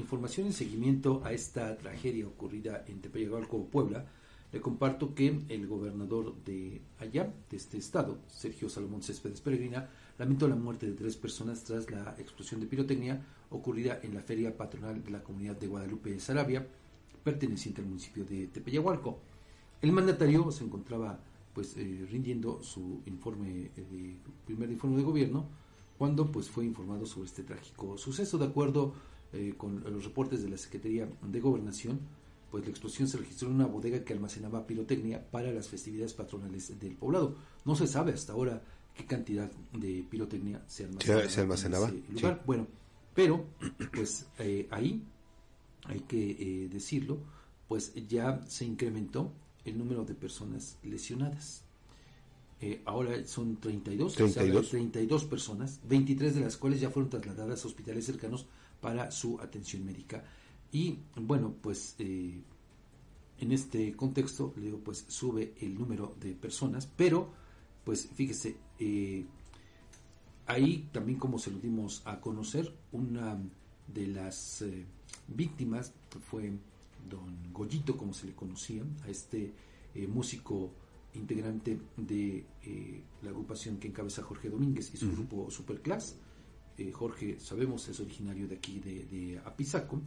información en seguimiento a esta tragedia ocurrida en Tepeyagalco, Puebla, le comparto que el gobernador de allá, de este estado, Sergio Salomón Céspedes Peregrina, lamentó la muerte de tres personas tras la explosión de pirotecnia ocurrida en la feria patronal de la comunidad de Guadalupe de Sarabia, perteneciente al municipio de Tepeyahualco. El mandatario se encontraba pues eh, rindiendo su informe eh, primer informe de gobierno cuando pues fue informado sobre este trágico suceso de acuerdo eh, con los reportes de la Secretaría de Gobernación pues la explosión se registró en una bodega que almacenaba pirotecnia para las festividades patronales del poblado. No se sabe hasta ahora qué cantidad de pirotecnia se almacenaba, en ese lugar. Bueno, pero pues eh, ahí hay que eh, decirlo, pues ya se incrementó el número de personas lesionadas. Eh, ahora son 32, 32. 32 personas, 23 de las cuales ya fueron trasladadas a hospitales cercanos para su atención médica. Y bueno, pues eh, en este contexto, le digo, pues sube el número de personas, pero pues fíjese, eh, ahí también como se lo dimos a conocer, una de las eh, víctimas fue don Goyito, como se le conocía, a este músico integrante de la agrupación que encabeza Jorge Domínguez y su grupo Superclass. Jorge, sabemos, es originario de aquí, de, de Apizaco,